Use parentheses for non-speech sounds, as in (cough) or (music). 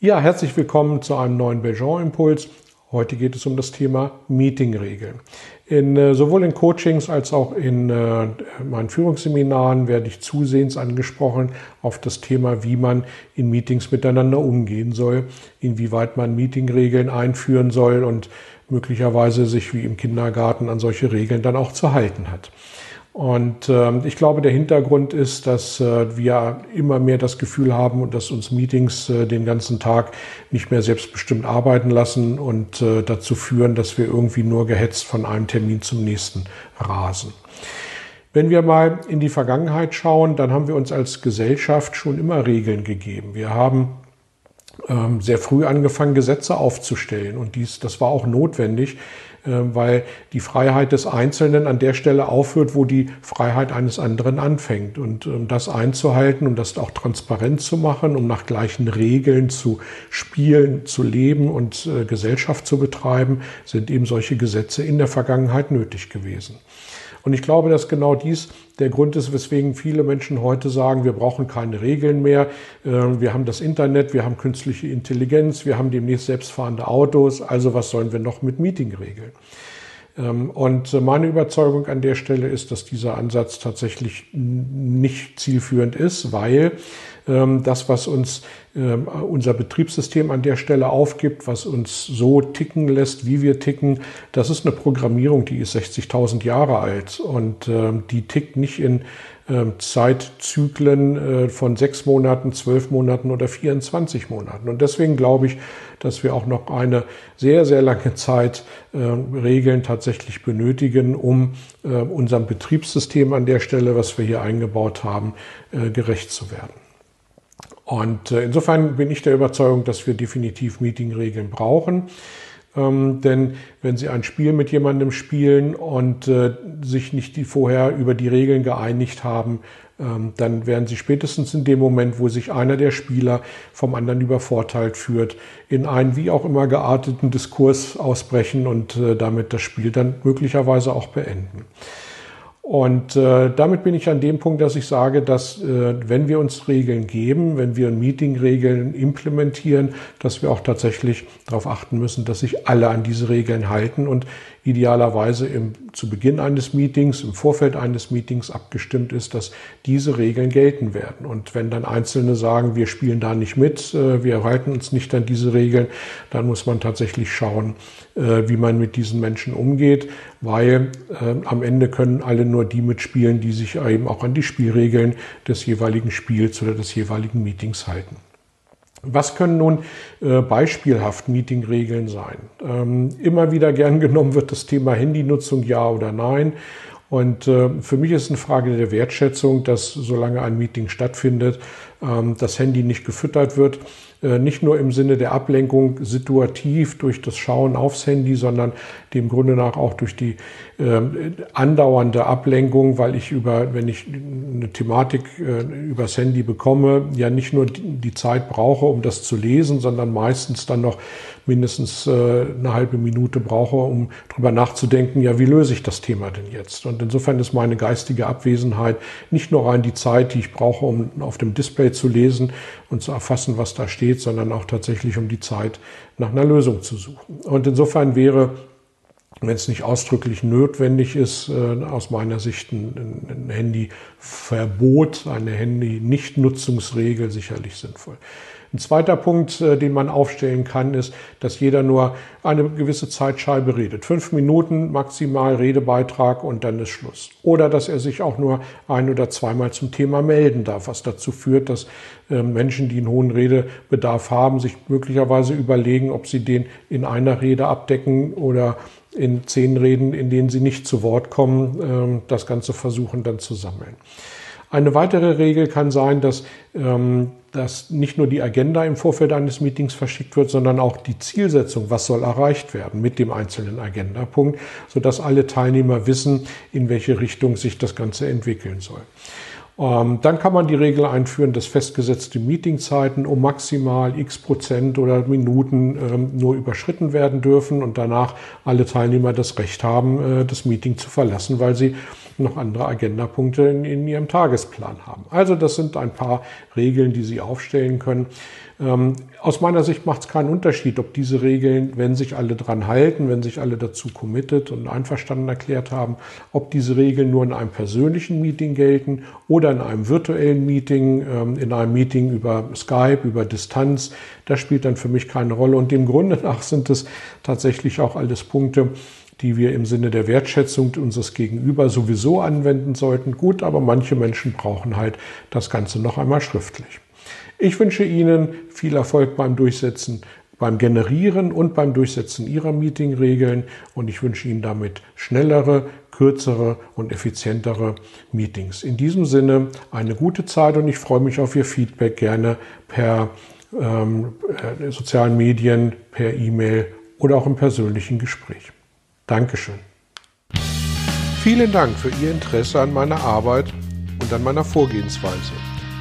Ja, herzlich willkommen zu einem neuen Belgian Impuls. Heute geht es um das Thema Meetingregeln. In, äh, sowohl in Coachings als auch in äh, meinen Führungsseminaren werde ich zusehends angesprochen auf das Thema, wie man in Meetings miteinander umgehen soll, inwieweit man Meetingregeln einführen soll und möglicherweise sich wie im Kindergarten an solche Regeln dann auch zu halten hat. Und äh, ich glaube, der Hintergrund ist, dass äh, wir immer mehr das Gefühl haben, dass uns Meetings äh, den ganzen Tag nicht mehr selbstbestimmt arbeiten lassen und äh, dazu führen, dass wir irgendwie nur gehetzt von einem Termin zum nächsten rasen. Wenn wir mal in die Vergangenheit schauen, dann haben wir uns als Gesellschaft schon immer Regeln gegeben. Wir haben ähm, sehr früh angefangen, Gesetze aufzustellen. Und dies, das war auch notwendig, weil die Freiheit des Einzelnen an der Stelle aufhört, wo die Freiheit eines anderen anfängt. Und um das einzuhalten, um das auch transparent zu machen, um nach gleichen Regeln zu spielen, zu leben und äh, Gesellschaft zu betreiben, sind eben solche Gesetze in der Vergangenheit nötig gewesen. Und ich glaube, dass genau dies der Grund ist, weswegen viele Menschen heute sagen, wir brauchen keine Regeln mehr. Ähm, wir haben das Internet, wir haben künstliche Intelligenz, wir haben demnächst selbstfahrende Autos. Also was sollen wir noch mit Meetingregeln? Ähm, und meine Überzeugung an der Stelle ist, dass dieser Ansatz tatsächlich nicht zielführend ist, weil ähm, das, was uns ähm, unser Betriebssystem an der Stelle aufgibt, was uns so ticken lässt, wie wir ticken, das ist eine Programmierung, die ist 60.000 Jahre alt. Und die tickt nicht in Zeitzyklen äh, von sechs Monaten, zwölf Monaten oder 24 Monaten. Und deswegen glaube ich, dass wir auch noch eine sehr, sehr lange Zeit Regeln tatsächlich benötigen, um unserem Betriebssystem an der Stelle, was wir hier eingebaut haben, äh, gerecht zu werden. Und äh, insofern bin ich der Überzeugung, dass wir definitiv Meetingregeln brauchen. Ähm, denn wenn Sie ein Spiel mit jemandem spielen und äh, sich nicht die vorher über die Regeln geeinigt haben, ähm, dann werden Sie spätestens in dem Moment, wo sich einer der Spieler vom anderen übervorteilt führt, in einen wie auch immer gearteten Diskurs ausbrechen und äh, damit das Spiel dann möglicherweise auch beenden. Und äh, damit bin ich an dem Punkt, dass ich sage, dass äh, wenn wir uns Regeln geben, wenn wir Meeting-Regeln implementieren, dass wir auch tatsächlich darauf achten müssen, dass sich alle an diese Regeln halten. Und idealerweise im, zu Beginn eines Meetings, im Vorfeld eines Meetings abgestimmt ist, dass diese Regeln gelten werden. Und wenn dann Einzelne sagen, wir spielen da nicht mit, äh, wir halten uns nicht an diese Regeln, dann muss man tatsächlich schauen, äh, wie man mit diesen Menschen umgeht, weil äh, am Ende können alle nur die mitspielen, die sich eben auch an die Spielregeln des jeweiligen Spiels oder des jeweiligen Meetings halten. Was können nun äh, beispielhaft Meetingregeln sein? Ähm, immer wieder gern (laughs) genommen wird das Thema Handynutzung ja oder nein. Und äh, für mich ist eine Frage der Wertschätzung, dass solange ein Meeting stattfindet, das Handy nicht gefüttert wird. Äh, nicht nur im Sinne der Ablenkung situativ durch das Schauen aufs Handy, sondern dem Grunde nach auch durch die äh, andauernde Ablenkung, weil ich über, wenn ich eine Thematik äh, übers Handy bekomme, ja nicht nur die Zeit brauche, um das zu lesen, sondern meistens dann noch mindestens äh, eine halbe Minute brauche, um drüber nachzudenken, ja, wie löse ich das Thema denn jetzt? Und insofern ist meine geistige Abwesenheit nicht nur rein die Zeit, die ich brauche, um auf dem Display zu lesen und zu erfassen, was da steht, sondern auch tatsächlich um die Zeit nach einer Lösung zu suchen. Und insofern wäre wenn es nicht ausdrücklich notwendig ist, äh, aus meiner Sicht ein, Handyverbot, eine Handy-Nichtnutzungsregel sicherlich sinnvoll. Ein zweiter Punkt, äh, den man aufstellen kann, ist, dass jeder nur eine gewisse Zeitscheibe redet. Fünf Minuten maximal Redebeitrag und dann ist Schluss. Oder dass er sich auch nur ein oder zweimal zum Thema melden darf, was dazu führt, dass äh, Menschen, die einen hohen Redebedarf haben, sich möglicherweise überlegen, ob sie den in einer Rede abdecken oder in zehn Reden, in denen sie nicht zu Wort kommen, ähm, das Ganze versuchen dann zu sammeln. Eine weitere Regel kann sein, dass ähm, dass nicht nur die Agenda im Vorfeld eines Meetings verschickt wird, sondern auch die Zielsetzung, was soll erreicht werden mit dem einzelnen Agendapunkt, sodass alle Teilnehmer wissen, in welche Richtung sich das Ganze entwickeln soll. Ähm, dann kann man die Regel einführen, dass festgesetzte Meetingzeiten um maximal x Prozent oder Minuten ähm, nur überschritten werden dürfen und danach alle Teilnehmer das Recht haben, äh, das Meeting zu verlassen, weil sie noch andere Agendapunkte in, in Ihrem Tagesplan haben. Also das sind ein paar Regeln, die Sie aufstellen können. Ähm, aus meiner Sicht macht es keinen Unterschied, ob diese Regeln, wenn sich alle dran halten, wenn sich alle dazu committed und einverstanden erklärt haben, ob diese Regeln nur in einem persönlichen Meeting gelten oder in einem virtuellen Meeting, ähm, in einem Meeting über Skype, über Distanz. Das spielt dann für mich keine Rolle. Und dem Grunde nach sind es tatsächlich auch alles Punkte, die wir im Sinne der Wertschätzung unseres Gegenüber sowieso anwenden sollten. Gut, aber manche Menschen brauchen halt das Ganze noch einmal schriftlich. Ich wünsche Ihnen viel Erfolg beim Durchsetzen, beim Generieren und beim Durchsetzen Ihrer Meetingregeln und ich wünsche Ihnen damit schnellere, kürzere und effizientere Meetings. In diesem Sinne eine gute Zeit und ich freue mich auf Ihr Feedback gerne per ähm, äh, sozialen Medien, per E-Mail oder auch im persönlichen Gespräch. Dankeschön. Vielen Dank für Ihr Interesse an meiner Arbeit und an meiner Vorgehensweise.